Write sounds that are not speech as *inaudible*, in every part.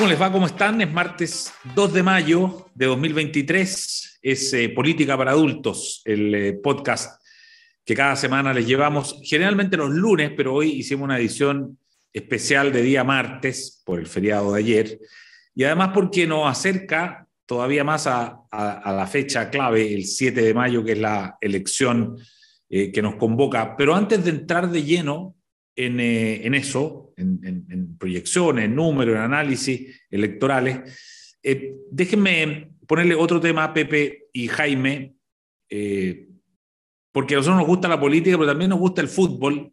¿Cómo les va? ¿Cómo están? Es martes 2 de mayo de 2023. Es eh, Política para Adultos, el eh, podcast que cada semana les llevamos, generalmente los lunes, pero hoy hicimos una edición especial de día martes por el feriado de ayer. Y además porque nos acerca todavía más a, la fecha clave, el 7 de mayo, que es la elección eh, que nos convoca. Pero antes de entrar de lleno en, eso, en, proyecciones, en números, en análisis electorales. Eh, déjenme ponerle otro tema a Pepe y Jaime, eh, porque a nosotros nos gusta la política, pero también nos gusta el fútbol.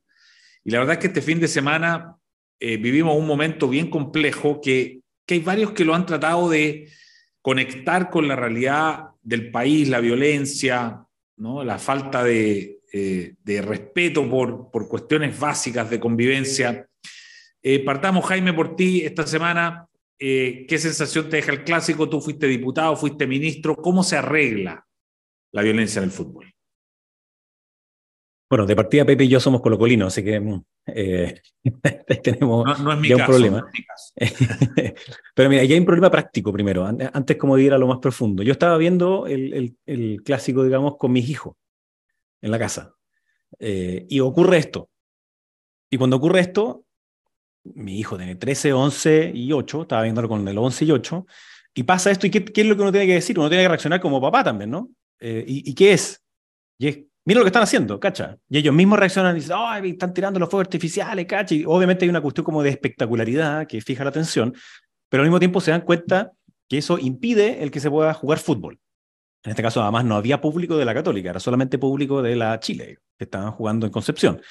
Y la verdad es que este fin de semana vivimos un momento bien complejo que, hay varios que lo han tratado de conectar con la realidad del país, la violencia, la falta de, eh, de respeto por, por, cuestiones básicas de convivencia. Eh, partamos, Jaime, por ti esta semana. Eh, ¿Qué sensación te deja el clásico? Tú fuiste diputado, fuiste ministro. ¿Cómo se arregla la violencia en el fútbol? Bueno, de partida Pepe y yo somos colocolinos, así que mm, *laughs* tenemos no, es mi un problema. *laughs* Pero mira, ya hay un problema práctico primero, antes como de ir a lo más profundo. Yo estaba viendo el, el, el clásico, digamos, con mis hijos en la casa. Eh, y ocurre esto. Y cuando ocurre esto, mi hijo tiene 13, 11 y 8, estaba viéndolo con el 11 y 8, y pasa esto, ¿y qué, es lo que uno tiene que decir? Uno tiene que reaccionar como papá también, ¿no? Eh, y, qué es, mira lo que están haciendo, ¿cacha? Y ellos mismos reaccionan y dicen, ¡ay, están tirando los fuegos artificiales, ¿cacha? Y obviamente hay una cuestión como de espectacularidad que fija la atención, pero al mismo tiempo se dan cuenta que eso impide el que se pueda jugar fútbol. En este caso, además, no había público de la Católica, era solamente público de la Chile, que estaban jugando en Concepción.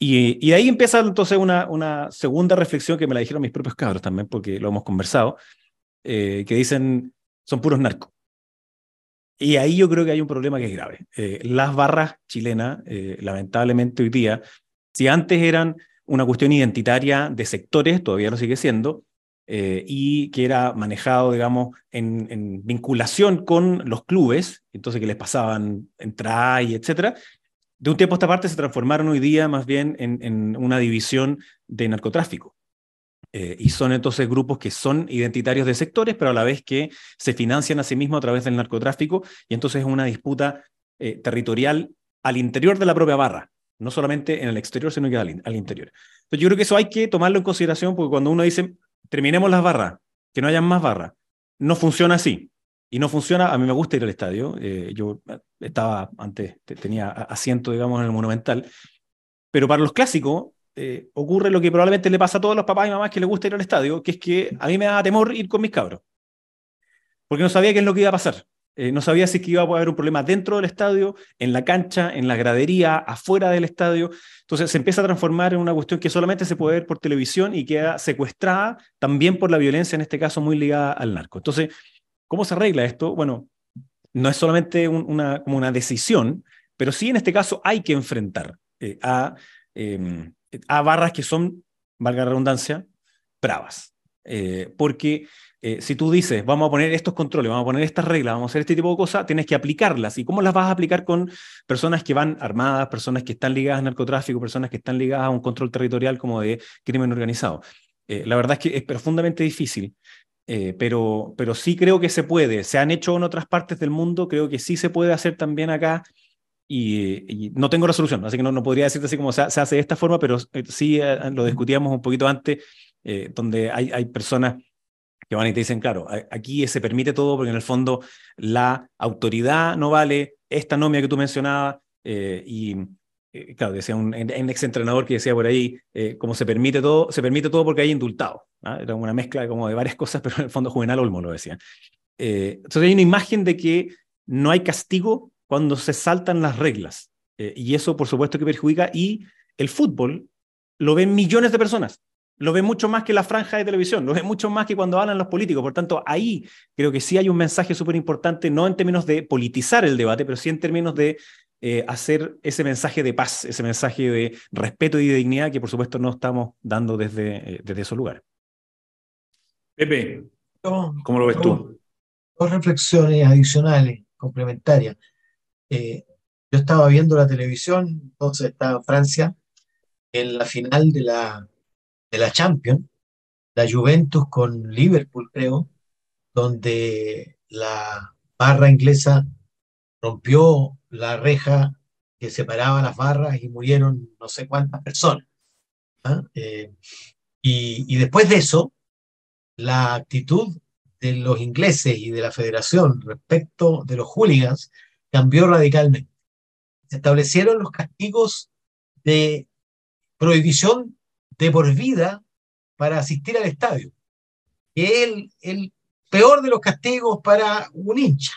Y, ahí empieza entonces una, una, segunda reflexión que me la dijeron mis propios cabros también, porque lo hemos conversado, eh, que dicen, son puros narcos. Y ahí yo creo que hay un problema que es grave. Eh, las barras chilenas, eh, lamentablemente hoy día, si antes eran una cuestión identitaria de sectores, todavía lo sigue siendo, y que era manejado, digamos, en, vinculación con los clubes, entonces que les pasaban entradas y etcétera. De un tiempo a esta parte se transformaron hoy día más bien en, una división de narcotráfico. Eh, y son entonces grupos que son identitarios de sectores, pero a la vez que se financian a sí mismos a través del narcotráfico, y entonces es una disputa eh, territorial al interior de la propia barra, no solamente en el exterior, sino que al, al interior. Entonces yo creo que eso hay que tomarlo en consideración, porque cuando uno dice, terminemos las barras, que no hayan más barras. No funciona así. Y no funciona, a mí me gusta ir al estadio. Eh, yo estaba antes, tenía asiento, digamos, en el Monumental. Pero para los clásicos eh, ocurre lo que probablemente le pasa a todos los papás y mamás que les gusta ir al estadio, que es que a mí me da temor ir con mis cabros. Porque no sabía qué es lo que iba a pasar. Eh, no sabía si que iba a haber un problema dentro del estadio, en la cancha, en la gradería, afuera del estadio. Entonces se empieza a transformar en una cuestión que solamente se puede ver por televisión y queda secuestrada también por la violencia, en este caso muy ligada al narco. Entonces, ¿cómo se arregla esto? Bueno, no es solamente una, como una decisión, pero sí en este caso hay que enfrentar eh, a, em, a barras que son, valga la redundancia, bravas. Eh, porque eh, si tú dices, vamos a poner estos controles, vamos a poner estas reglas, vamos a hacer este tipo de cosas, tienes que aplicarlas. ¿Y cómo las vas a aplicar con personas que van armadas, personas que están ligadas al narcotráfico, personas que están ligadas a un control territorial como de crimen organizado? Eh, la verdad es que es profundamente difícil, eh, pero, pero sí creo que se puede. Se han hecho en otras partes del mundo, creo que sí se puede hacer también acá. Y, no tengo resolución, así que no, no podría decirte así como se, hace de esta forma, pero sí lo discutíamos un poquito antes, donde hay, hay personas que van y te dicen, claro, aquí se permite todo porque en el fondo la autoridad no vale, esta nomia que tú mencionabas, eh, y eh, claro, decía un, ex entrenador que decía por ahí, eh, como se permite todo, se permite todo porque hay indultado. ¿ah? Era una mezcla como de varias cosas, *laughs* pero en el fondo Juvenal Olmo lo decía. entonces hay una imagen de que no hay castigo cuando se saltan las reglas. y eso, por supuesto, que perjudica. Y el fútbol lo ven millones de personas lo ve mucho más que la franja de televisión, lo ve mucho más que cuando hablan los políticos. Por tanto, ahí creo que sí hay un mensaje súper importante, no en términos de politizar el debate, pero sí en términos de eh, hacer ese mensaje de paz, ese mensaje de respeto y de dignidad que por supuesto no estamos dando desde, eh, desde esos lugares. Pepe, ¿cómo lo ves tú? Dos reflexiones adicionales, complementarias. Eh, yo estaba viendo la televisión, entonces estaba Francia, en la final de la de la Champions, la Juventus con Liverpool, creo, donde la barra inglesa rompió la reja que separaba las barras y murieron no sé cuántas personas. ¿ah? Eh, y, después de eso, la actitud de los ingleses y de la federación respecto de los hooligans cambió radicalmente. Se establecieron los castigos de prohibición de por vida para asistir al estadio, que es el peor de los castigos para un hincha,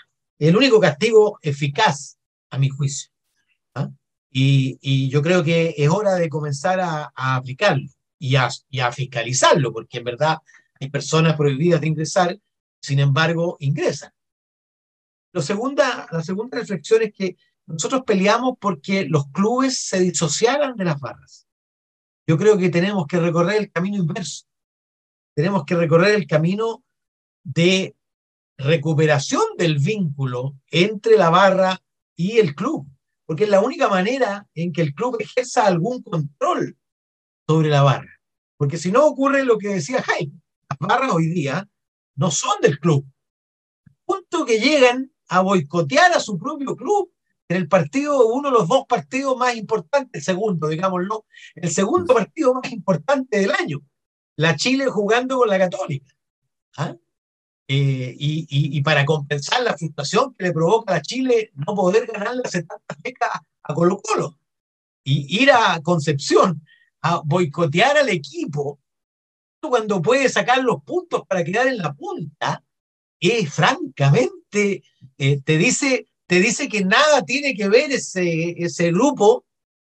el único castigo eficaz, a mi juicio. Y, yo creo que es hora de comenzar a, aplicarlo y a, fiscalizarlo, porque en verdad hay personas prohibidas de ingresar, sin embargo, ingresan. La segunda reflexión es que nosotros peleamos porque los clubes se disociaran de las barras. Yo creo que tenemos que recorrer el camino inverso. Tenemos que recorrer el camino de recuperación del vínculo entre la barra y el club porque es la única manera en que el club ejerza algún control sobre la barra. Porque si no ocurre lo que decía Jaime, las barras hoy día no son del club. Punto que llegan a boicotear a su propio club en el partido, uno de los dos partidos más importantes, el segundo, digámoslo, el segundo partido más importante del año, la Chile jugando con la Católica. ¿Ah? Eh, y, para compensar la frustración que le provoca a Chile no poder ganarle hace tanta feca a Colo Colo y ir a Concepción a boicotear al equipo cuando puede sacar los puntos para quedar en la punta, es francamente, eh, te, dice, te dice que nada tiene que ver ese, ese grupo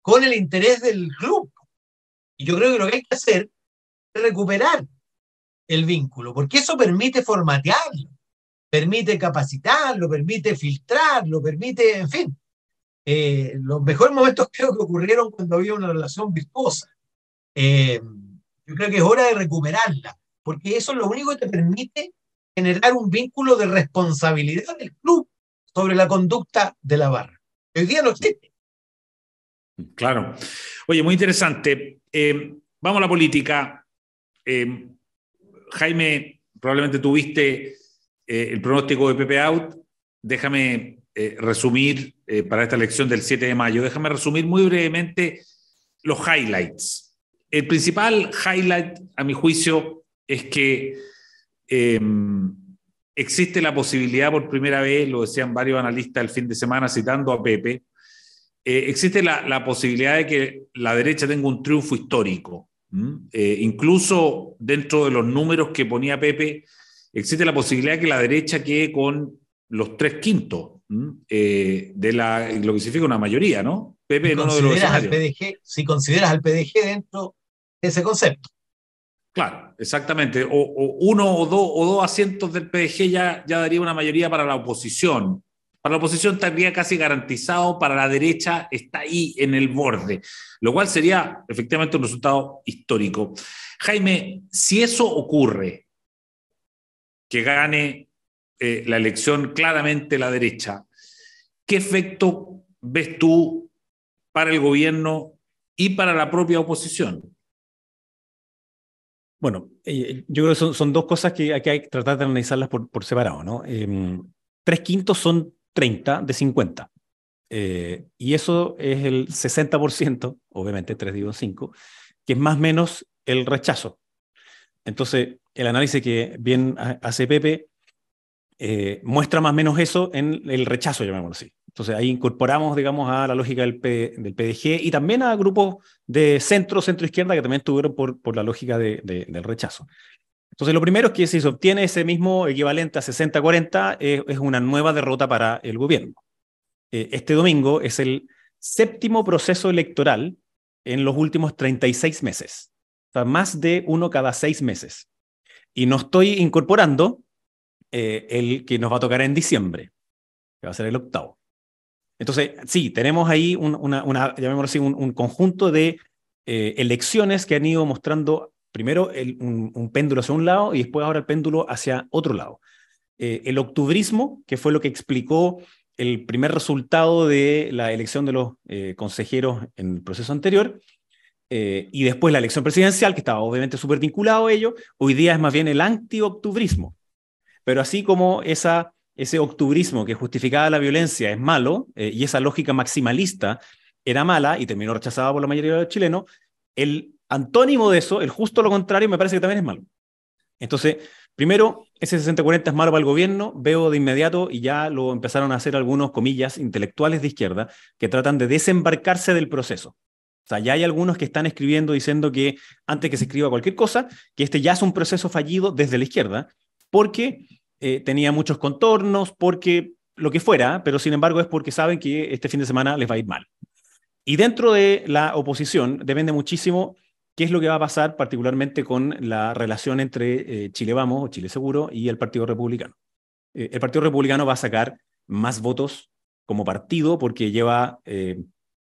con el interés del club. Y yo creo que lo que hay que hacer es recuperar el vínculo, porque eso permite formatearlo, permite capacitarlo, permite filtrarlo, permite, en fin. Eh, los mejores momentos *laughs* creo que ocurrieron cuando había una relación virtuosa. Eh, yo creo que es hora de recuperarla, porque eso es lo único que te permite generar un vínculo de responsabilidad del club sobre la conducta de la barra. Hoy día no existe. Claro. Oye, muy interesante. Eh, vamos a la política. Jaime, probablemente tuviste eh, el pronóstico de Pepe Out. Déjame eh, resumir eh, para esta elección del 7 de mayo, déjame resumir muy brevemente los highlights. El principal highlight, a mi juicio, es que em, existe la posibilidad por primera vez, lo decían varios analistas el fin de semana citando a Pepe, existe la, la posibilidad de que la derecha tenga un triunfo histórico. Eh, incluso dentro de los números que ponía Pepe, existe la posibilidad de que la derecha quede con los tres quintos eh, de la, lo que significa una mayoría, ¿no? Pepe uno de los al PDG, Si consideras al PDG dentro de ese concepto. Claro, exactamente. O, uno o dos, o dos asientos del PDG ya, ya daría una mayoría para la oposición. Para la oposión estaría casi garantizado, para la derecha está ahí en el borde, lo cual sería efectivamente un resultado histórico. Jaime, si eso ocurre, que gane eh, la elección claramente la derecha, ¿qué efecto ves tú para el gobierno y para la propia oposición? Bueno, eh, yo creo que son, dos cosas que hay que tratar de analizarlas por, separado, ¿no? Em, tres quintos son 30 de 50. Eh, y eso es el 60%, obviamente 3 digo 5, que es más o menos el rechazo. Entonces, el análisis que bien hace Pepe eh, muestra más o menos eso en el rechazo, llamémoslo así. Entonces, ahí incorporamos, digamos, a la lógica del, PDG y también a grupos de centro, centro-izquierda que también estuvieron por, la lógica de, del rechazo. Entonces, lo primero es que si se obtiene ese mismo equivalente a 60-40, eh, es una nueva derrota para el gobierno. Eh, este domingo es el séptimo proceso electoral en los últimos 36 meses. O sea, más de uno cada seis meses. Y no estoy incorporando eh, el que nos va a tocar en diciembre, que va a ser el octavo. Entonces, sí, tenemos ahí un, una, una, así, un, conjunto de elecciones que han ido mostrando primero un, péndulo hacia un lado y después ahora el péndulo hacia otro lado. Eh, el octubrismo, que fue lo que explicó el primer resultado de la elección de los eh, consejeros en el proceso anterior, eh, y después la elección presidencial, que estaba obviamente súper vinculado a ello, hoy día es más bien el anti-octubrismo. Pero así como esa, ese octubrismo que justificaba la violencia es malo, y esa lógica maximalista era mala y terminó rechazada por la mayoría de los chilenos, el antónimo de eso, el justo lo contrario, me parece que también es malo. Entonces, primero, ese 60-40 es malo para el gobierno, veo de inmediato, y ya lo empezaron a hacer algunos, comillas, intelectuales de izquierda, que tratan de desembarcarse del proceso. O sea, ya hay algunos que están escribiendo diciendo que antes que se escriba cualquier cosa, que este ya es un proceso fallido desde la izquierda, porque eh, tenía muchos contornos, porque lo que fuera, pero sin embargo es porque saben que este fin de semana les va a ir mal. Y dentro de la oposición depende muchísimo qué es lo que va a pasar particularmente con la relación entre eh, Chile Vamos o Chile Seguro y el Partido Republicano. Eh, el Partido Republicano va a sacar más votos como partido porque lleva, eh,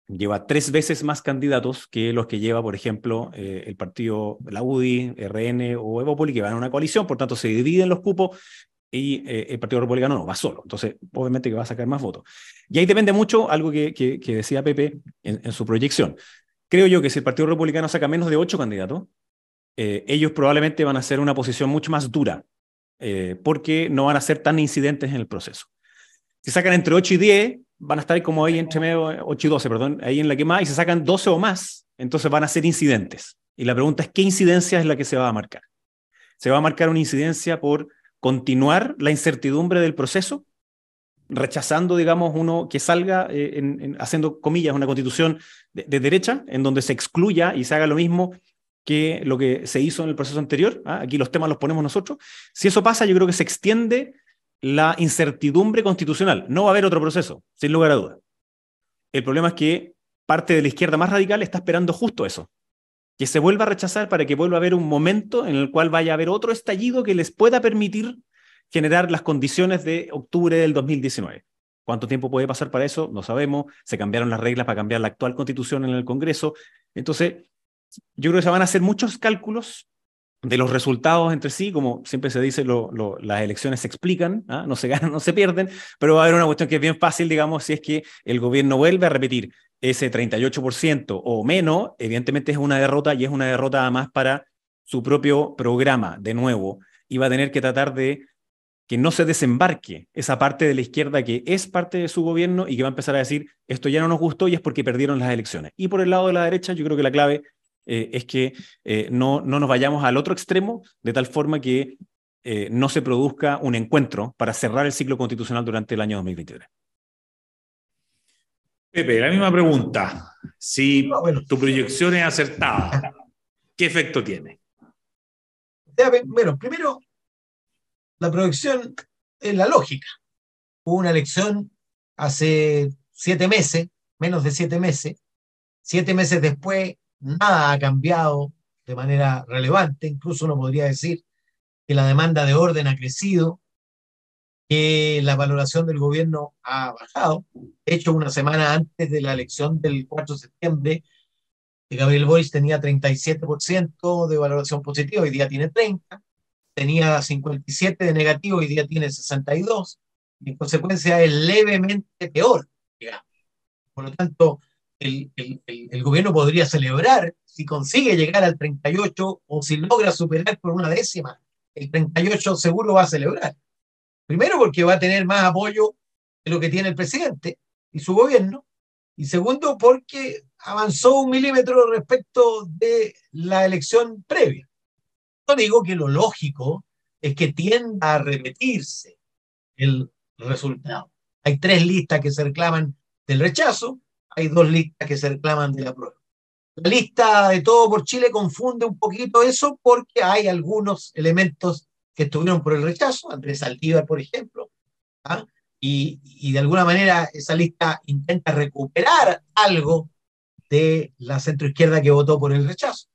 lleva tres veces más candidatos que los que lleva, por ejemplo, el partido, la UDI, RN o Evopoli, que van a una coalición, por tanto se dividen los cupos y el Partido Republicano no, va solo. Entonces, obviamente que va a sacar más votos. Y ahí depende mucho algo que, que, decía Pepe en, su proyección creo yo que si el Partido Republicano saca menos de ocho candidatos, eh, ellos probablemente van a hacer una posición mucho más dura, eh, porque no van a ser tan incidentes en el proceso. Si sacan entre 8 y 10, van a estar como ahí entre medio, 8 y 12, perdón, ahí en la que más, y si sacan 12 o más, entonces van a ser incidentes. Y la pregunta es, ¿qué incidencia es la que se va a marcar? ¿Se va a marcar una incidencia por continuar la incertidumbre del proceso? Rechazando, digamos, uno que salga, eh, haciendo comillas, una constitución de, derecha, en donde se excluya y se haga lo mismo que lo que se hizo en el proceso anterior. ¿ah? Aquí los temas los ponemos nosotros. Si eso pasa, yo creo que se extiende la incertidumbre constitucional. No va a haber otro proceso, sin lugar a duda. El problema es que parte de la izquierda más radical está esperando justo eso, que se vuelva a rechazar para que vuelva a haber un momento en el cual vaya a haber otro estallido que les pueda permitir generar las condiciones de octubre del 2019. ¿Cuánto tiempo puede pasar para eso? No sabemos. Se cambiaron las reglas para cambiar la actual constitución en el Congreso. Entonces, yo creo que se van a hacer muchos cálculos de los resultados entre sí, como siempre se dice, las elecciones se explican, ¿ah? no se *laughs* ganan, no se pierden, pero va a haber una cuestión que es bien fácil, digamos, si es que el gobierno vuelve a repetir ese 38% o menos, evidentemente es una derrota y es una derrota además para su propio programa, de nuevo, y va a tener que tratar de que no se desembarque esa parte de la izquierda que es parte de su gobierno y que va a empezar a decir, esto ya no nos gustó y es porque perdieron las elecciones. Y por el lado de la derecha, yo creo que la clave eh, es que eh, no, no nos vayamos al otro extremo de tal forma que eh, no se produzca un encuentro para cerrar el ciclo constitucional durante el año 2023. Pepe, la misma pregunta. Si tu proyección es acertada, ¿qué efecto tiene? Bueno, primero, la proyección es la lógica. Hubo una elección hace siete meses, menos de siete meses. Siete meses después, nada ha cambiado de manera relevante. Incluso uno podría decir que la demanda de orden ha crecido, que la valoración del gobierno ha bajado. De hecho, una semana antes de la elección del 4 de septiembre, Gabriel Boris tenía 37% de valoración positiva, hoy día tiene 30% tenía 57 de negativo, y día tiene 62, y en consecuencia es levemente peor, digamos. Por lo tanto, el, el, gobierno podría celebrar si consigue llegar al 38 o si logra superar por una décima. El 38 seguro va a celebrar. Primero porque va a tener más apoyo de lo que tiene el presidente y su gobierno. Y segundo porque avanzó un milímetro respecto de la elección previa. Yo digo que lo lógico es que tienda a repetirse el resultado. Hay tres listas que se reclaman del rechazo, hay dos listas que se reclaman de la prueba. La lista de todo por Chile confunde un poquito eso porque hay algunos elementos que estuvieron por el rechazo, Andrés Saldívar, por ejemplo, ¿ah? y, y, de alguna manera esa lista intenta recuperar algo de la centroizquierda que votó por el rechazo.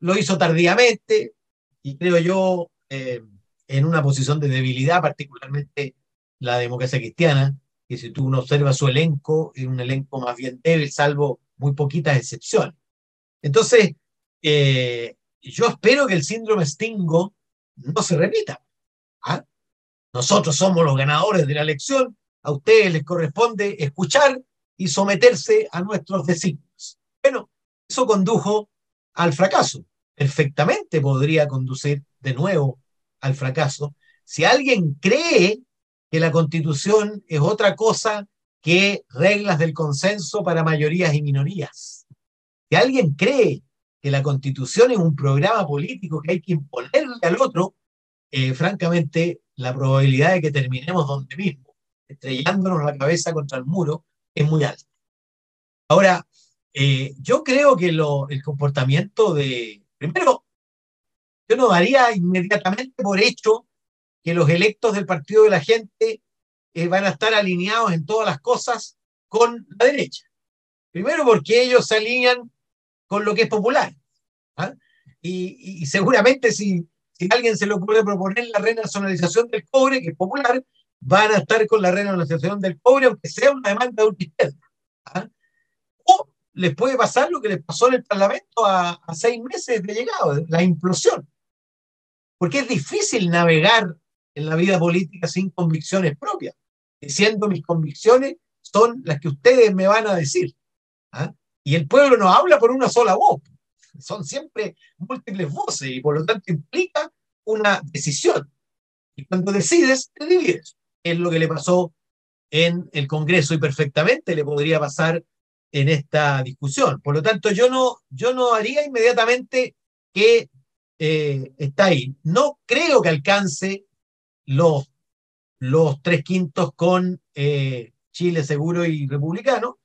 Lo hizo tardíamente y creo yo eh, en una posición de debilidad, particularmente la democracia cristiana, que si tú no observas su elenco, es un elenco más bien débil, salvo muy poquitas excepciones. Entonces, eh, yo espero que el síndrome Stingo no se repita. ¿ah? Nosotros somos los ganadores de la elección, a ustedes les corresponde escuchar y someterse a nuestros designios. Bueno, Eso condujo al fracaso. Perfectamente podría conducir de nuevo al fracaso si alguien cree que la constitución es otra cosa que reglas del consenso para mayorías y minorías. Si alguien cree que la constitución es un programa político que hay que imponerle al otro, eh, francamente, la probabilidad de que terminemos donde mismo, estrellándonos la cabeza contra el muro, es muy alta. Ahora, eh, yo creo que el comportamiento de, primero, yo no daría inmediatamente por hecho que los electos del Partido de la Gente eh, van a estar alineados en todas las cosas con la derecha. Primero porque ellos se alinean con lo que es popular. ¿ah? Y, seguramente si, si alguien se lo puede proponer la renacionalización del cobre, que es popular, van a estar con la renacionalización del cobre, aunque sea una demanda de izquierda. ¿ah? Les puede pasar lo que les pasó en el Parlamento a, a seis meses de llegado, la implosión. Porque es difícil navegar en la vida política sin convicciones propias, diciendo mis convicciones son las que ustedes me van a decir. ¿ah? Y el pueblo no habla por una sola voz, son siempre múltiples voces y por lo tanto implica una decisión. Y cuando decides, te divides. Es lo que le pasó en el Congreso y perfectamente le podría pasar en esta discusión. Por lo tanto, yo no, yo no haría inmediatamente que eh, está ahí. No creo que alcance los, los tres quintos con eh, Chile Seguro y Republicano,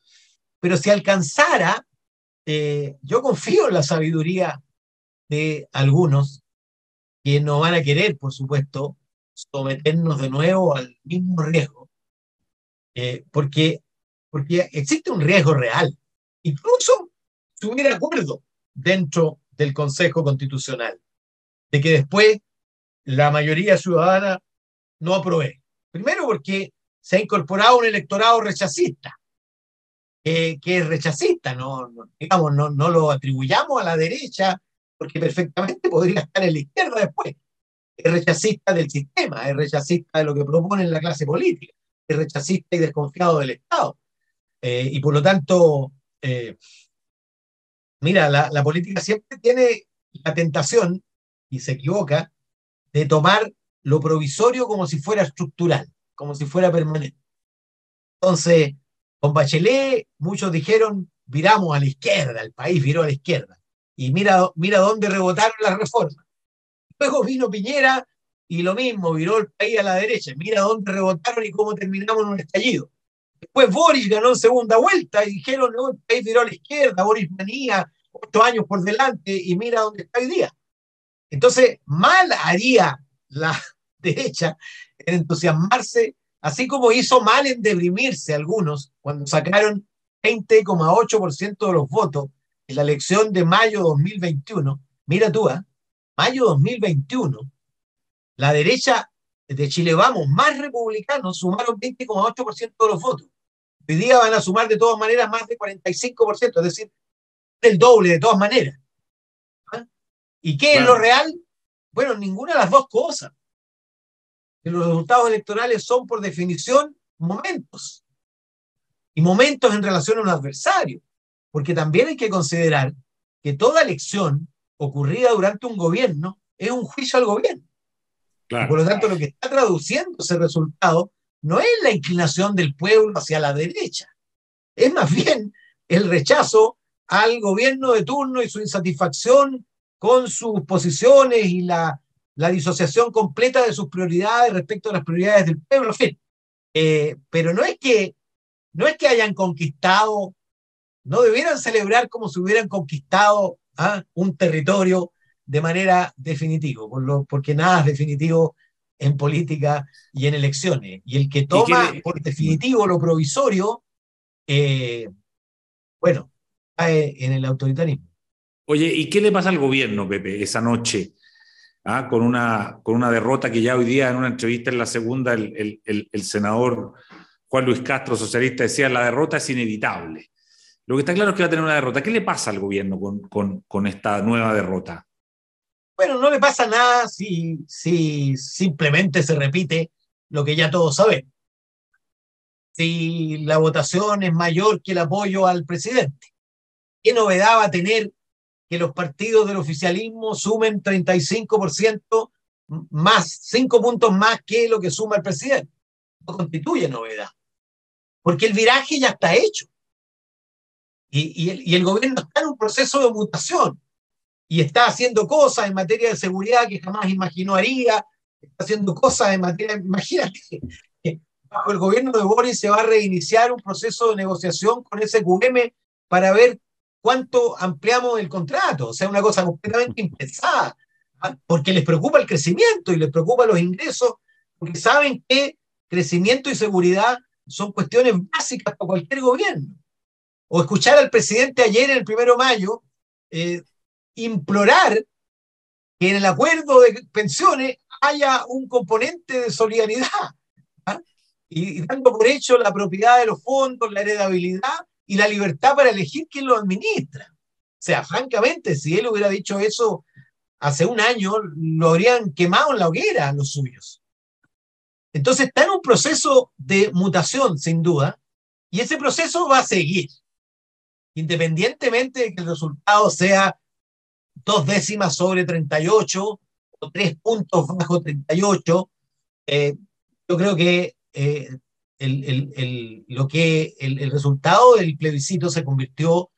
pero si alcanzara, eh, yo confío en la sabiduría de algunos que no van a querer, por supuesto, someternos de nuevo al mismo riesgo, porque, porque existe un riesgo real. Incluso si hubiera acuerdo dentro del Consejo Constitucional de que después la mayoría ciudadana no aprobé. Primero porque se ha incorporado un electorado rechacista, que es rechacista, no, digamos, no, no lo atribuyamos a la derecha, porque perfectamente podría estar en la izquierda después. Es rechacista del sistema, es rechacista de lo que propone la clase política, es rechacista y desconfiado del Estado. Eh, y por lo tanto, eh, mira, la, política siempre tiene la tentación, y se equivoca, de tomar lo provisorio como si fuera estructural, como si fuera permanente. Entonces, con Bachelet, muchos dijeron, viramos a la izquierda, el país viró a la izquierda. Y mira, mira dónde rebotaron las reformas. Luego vino Piñera y lo mismo, viró el país a la derecha. Mira dónde rebotaron y cómo terminamos en un estallido. Después Boris ganó segunda vuelta y dijeron, no, el país viró a la izquierda, Boris venía ocho años por delante y mira dónde está hoy día. Entonces, mal haría la *laughs* derecha en entusiasmarse, así como hizo mal en deprimirse algunos cuando sacaron 20,8% de los votos en la elección de mayo 2021. Mira tú, ¿eh? mayo 2021, la derecha de Chile Vamos, más republicanos, sumaron 20,8% de los votos. Hoy día van a sumar de todas maneras más de 45%, es decir, el doble de todas maneras. ¿Ah? ¿Y qué es lo real? Bueno, ninguna de las dos cosas los resultados electorales son por definición momentos y momentos en relación a un adversario, porque también hay que considerar que toda elección ocurrida durante un gobierno es un juicio al gobierno. Por lo tanto, lo que está traduciendo ese resultado no es la inclinación del pueblo hacia la derecha, es más bien el rechazo al gobierno de turno y su insatisfacción con sus posiciones y la la disociación completa de sus prioridades respecto a las prioridades del pueblo, en fin. Eh, pero no es que no es que hayan conquistado, no debieran celebrar como si hubieran conquistado ¿ah? un territorio de manera definitiva, por lo, porque nada es definitivo en política y en elecciones. Y el que toma por definitivo lo provisorio, eh, bueno, cae en el autoritarismo. Oye, ¿y qué le pasa al gobierno, Pepe, esa noche? ¿ah? con, una, con una derrota que ya hoy día en una entrevista en la segunda el, el, el, senador Juan Luis Castro, socialista, decía la derrota es inevitable. Lo que está claro es que va a tener una derrota. ¿Qué le pasa al gobierno con, con, con esta nueva derrota? Bueno, no le pasa nada si, si simplemente se repite lo que ya todos saben. Si la votación es mayor que el apoyo al presidente. ¿Qué novedad va a tener que los partidos del oficialismo sumen 35% más, 5 puntos más que lo que suma el presidente? No constituye novedad. Porque el viraje ya está hecho. Y, el, y el gobierno está en un proceso de mutación y está haciendo cosas en materia de seguridad que jamás imaginó haría, está haciendo cosas en materia, imagínate, bajo el gobierno de Boris se va a reiniciar un proceso de negociación con SQM para ver cuánto ampliamos el contrato, o sea, una cosa completamente impensada, ¿ah? porque les preocupa el crecimiento y les preocupa los ingresos, porque saben que crecimiento y seguridad son cuestiones básicas para cualquier gobierno. O escuchar al presidente ayer, el primero de mayo, eh, implorar que en el acuerdo de pensiones haya un componente de solidaridad ¿ah? y, dando por hecho la propiedad de los fondos, la heredabilidad y la libertad para elegir quién lo administra. O sea, francamente, si él hubiera dicho eso hace un año, lo habrían quemado en la hoguera los suyos. Entonces está en un proceso de mutación, sin duda, y ese proceso va a seguir, independientemente de que el resultado sea dos décimas sobre 38 o tres puntos *laughs* bajo 38. Eh, yo creo que, eh, el, lo que el, resultado del plebiscito se convirtió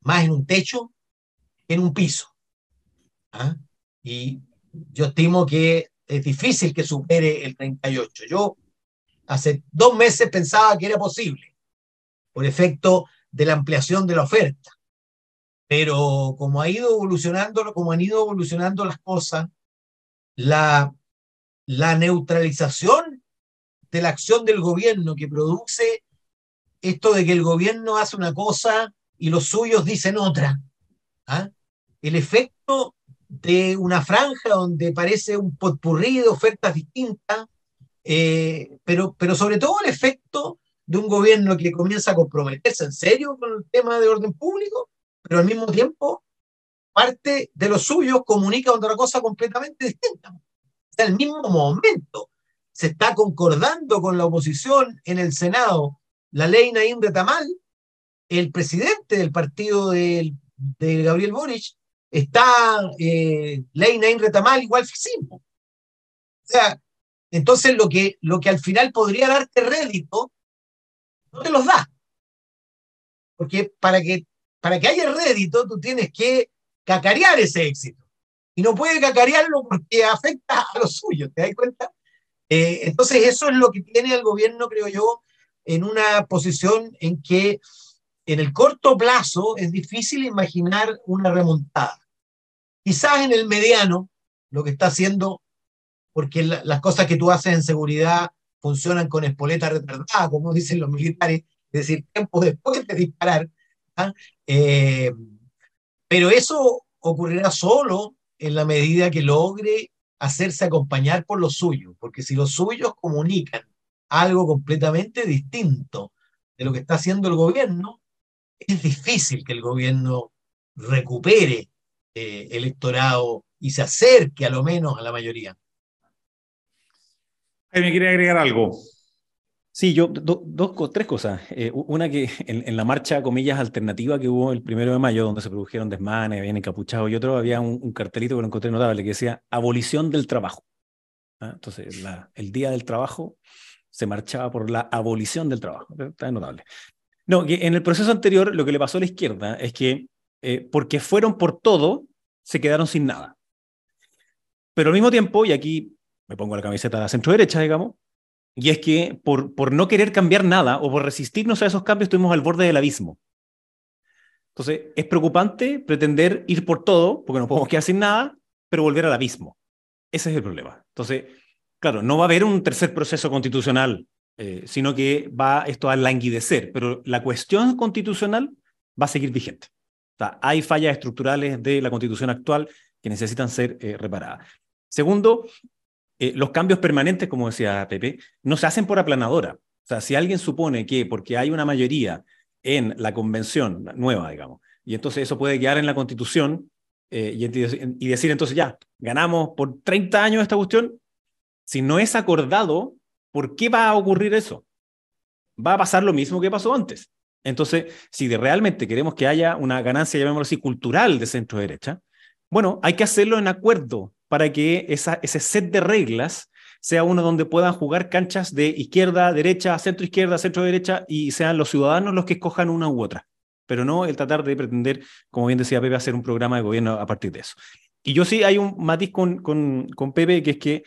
más en un techo que en un piso. ¿ah? Y yo estimo que es difícil que supere el 38. Yo hace dos meses pensaba que era posible, por efecto de la ampliación de la oferta. Pero como ha ido evolucionando, como han ido evolucionando las cosas, la, la neutralización de la acción del gobierno que produce esto de que el gobierno hace una cosa y los suyos dicen otra. ¿ah? El efecto de una franja donde parece un potpurrí de ofertas distintas, eh, pero, pero sobre todo el efecto de un gobierno que comienza a comprometerse en serio con el tema de orden público pero al mismo tiempo parte de los suyos comunica otra cosa completamente distinta. En el mismo momento se está concordando con la oposición en el Senado la ley Naim de Tamal, el presidente del partido de, Gabriel Boric está eh, ley Naim de Tamal igual fisismo. O sea, entonces lo que, lo que al final podría darte rédito, no te los da. Porque para que para que haya rédito, tú tienes que cacarear ese éxito. Y no puedes cacarearlo porque afecta a los suyos, ¿te das cuenta? Eh, entonces, eso es lo que tiene el gobierno, creo yo, en una posición en que en el corto plazo es difícil imaginar una remontada. Quizás en el mediano, lo que está haciendo, porque las cosas que tú haces en seguridad funcionan con espoleta retardada, como dicen los militares, es decir, tiempo después de disparar. Eh, pero eso ocurrirá solo en la medida que logre hacerse acompañar por los suyos, porque si los suyos comunican algo completamente distinto de lo que está haciendo el gobierno, es difícil que el gobierno recupere eh, electorado y se acerque a lo menos a la mayoría. me quiere agregar algo. Sí, yo, dos, tres cosas. Eh, una que *laughs* en, la marcha, comillas, alternativa que hubo el primero de mayo, donde se produjeron desmanes, habían encapuchados y otro, había un, cartelito que lo encontré notable que decía abolición del trabajo. ¿Ah? Entonces, el día del trabajo se marchaba por la abolición del trabajo. Está notable. No, que en el proceso anterior lo que le pasó a la izquierda es que eh, porque fueron por todo, se quedaron sin nada. Pero al mismo tiempo, y aquí me pongo la camiseta de la centro derecha, digamos, y es que por, por no querer cambiar nada o por resistirnos a esos cambios estuvimos al borde del abismo. Entonces, es preocupante pretender ir por todo, porque no podemos quedar sin nada, pero volver al abismo. Ese es el problema. Entonces, claro, no va a haber un tercer proceso constitucional, eh, sino que va esto a languidecer, pero la cuestión constitucional va a seguir vigente. Hay fallas estructurales de la constitución actual que necesitan ser eh, reparadas. Segundo, eh, los cambios permanentes, como decía Pepe, no se hacen por aplanadora. O sea, si alguien supone que porque hay una mayoría en la convención nueva, digamos, y entonces eso puede quedar en la constitución eh, y, decir entonces ya, ganamos por 30 años esta cuestión, si no es acordado, ¿por qué va a ocurrir eso? Va a pasar lo mismo que pasó antes. Entonces, si realmente queremos que haya una ganancia, llamémoslo así, cultural de centro derecha, bueno, hay que hacerlo en acuerdo para que esa, ese set de reglas sea uno donde puedan jugar canchas de izquierda, derecha, centro izquierda, centro derecha y sean los ciudadanos los que escojan una u otra, pero no el tratar de pretender, como bien decía Pepe, hacer un programa de gobierno a partir de eso. Y yo sí hay un matiz con, con, con Pepe, que es que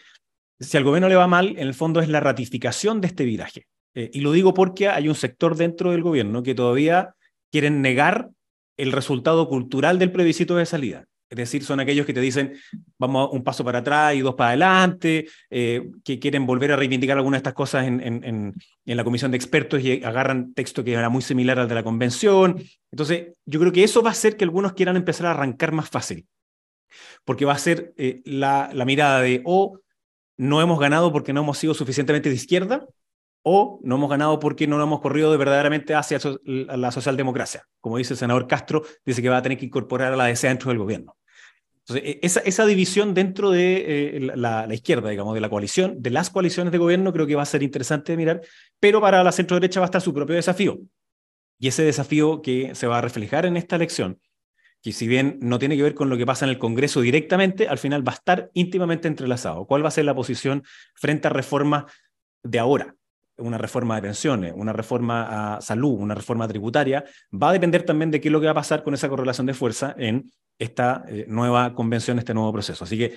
si al gobierno le va mal, en el fondo es la ratificación de este viraje. Eh, y lo digo porque hay un sector dentro del gobierno que todavía quieren negar el resultado cultural del plebiscito de salida. Es decir, son aquellos que te dicen, vamos un paso para atrás y dos para adelante, eh, que quieren volver a reivindicar algunas de estas cosas en, en, en, la comisión de expertos y agarran texto que era muy similar al de la convención. Entonces, yo creo que eso va a hacer que algunos quieran empezar a arrancar más fácil, porque va a ser eh, la, la, mirada de, o oh, no hemos ganado porque no hemos sido suficientemente de izquierda, o no hemos ganado porque no lo hemos corrido de verdaderamente hacia la socialdemocracia. Como dice el senador Castro, dice que va a tener que incorporar a la DCA dentro del gobierno. Entonces, e, esa, división dentro de eh, la, izquierda, digamos, de la coalición, de las coaliciones de gobierno, creo que va a ser interesante de mirar, pero para la centro derecha va a estar su propio desafío. Y ese desafío que se va a reflejar en esta elección, que si bien no tiene que ver con lo que pasa en el Congreso directamente, al final va a estar íntimamente entrelazado. ¿Cuál va a ser la posición frente a reformas de ahora? Una reforma de pensiones, una reforma a salud, una reforma tributaria, va a depender también de qué es lo que va a pasar con esa correlación de fuerza en esta eh, nueva convención, este nuevo proceso. Así que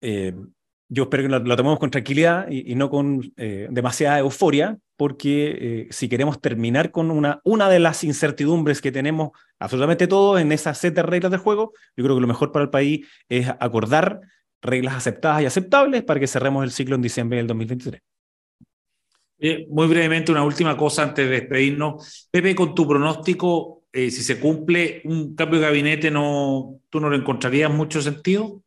eh, yo espero que lo, tomemos con tranquilidad y, no con eh, demasiada euforia, porque si queremos terminar con una, de las incertidumbres que tenemos absolutamente todos en esa set de reglas de juego, yo creo que lo mejor para el país es acordar reglas aceptadas y aceptables para que cerremos el ciclo en diciembre del 2023. Eh, muy brevemente, una última cosa antes de despedirnos. Pepe, con tu pronóstico, eh, si se cumple un cambio de gabinete, no, ¿tú no lo encontrarías mucho sentido?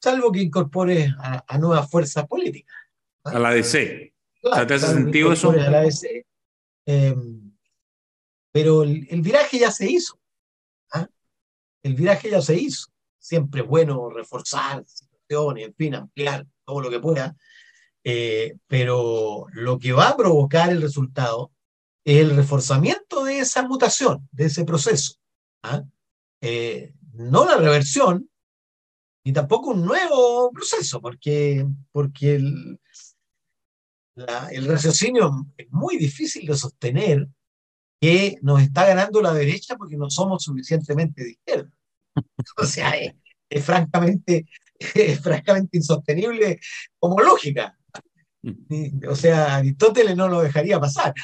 Salvo que incorpore a, nuevas fuerzas políticas. A la DC. ¿Te hace sentido eso? A la DC. Em, pero el, viraje ya se hizo. ¿ah? El viraje ya se hizo. Siempre es bueno reforzar situaciones, en fin, ampliar todo lo que pueda eh, pero lo que va a provocar el resultado es el reforzamiento de esa mutación, de ese proceso. ¿ah? Eh, no la reversión, ni tampoco un nuevo proceso, porque, porque el, el raciocinio es muy difícil de sostener que nos está ganando la derecha porque no somos suficientemente de izquierda. *laughs* O sea, es francamente, *laughs* es francamente insostenible como lógica. O sea, Aristóteles no lo dejaría pasar.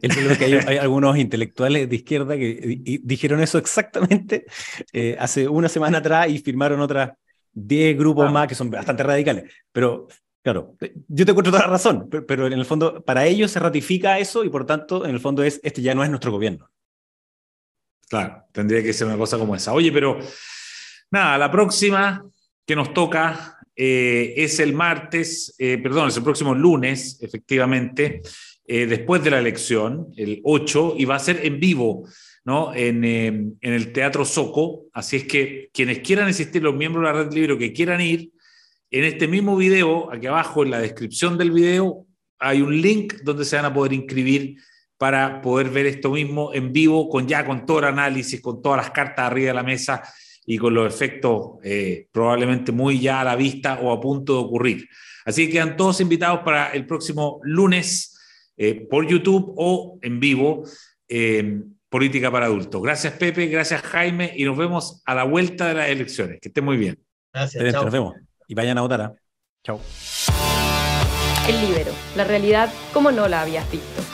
El que hay, algunos intelectuales de izquierda que dijeron eso exactamente eh, hace una semana atrás y firmaron otras 10 grupos más que son bastante radicales. Pero claro, yo te encuentro toda la razón, pero, en el fondo para ellos se ratifica eso y por tanto en el fondo es, este ya no es nuestro gobierno. Claro, tendría que ser una cosa como esa. Oye, pero nada, la próxima que nos toca eh, es el martes, eh, perdón, es el próximo lunes, efectivamente, eh, después de la elección, el 8, y va a ser en vivo, ¿no? En, en, el Teatro Soco. Así es que quienes quieran asistir, los miembros de la Red Libre que quieran ir, en este mismo video, aquí abajo en la descripción del video, hay un link donde se van a poder inscribir para poder ver esto mismo en vivo, con ya con todo el análisis, con todas las cartas arriba de la mesa y con los efectos eh, probablemente muy ya a la vista o a punto de ocurrir. Así que quedan todos invitados para el próximo lunes eh, por YouTube o en vivo. Política para Adultos. Gracias Pepe, gracias Jaime y nos vemos a la vuelta de las elecciones. Que esté muy bien. Gracias. Nos vemos y vayan a votar. ¿ah? Chao. El libero, la realidad como no la habías visto.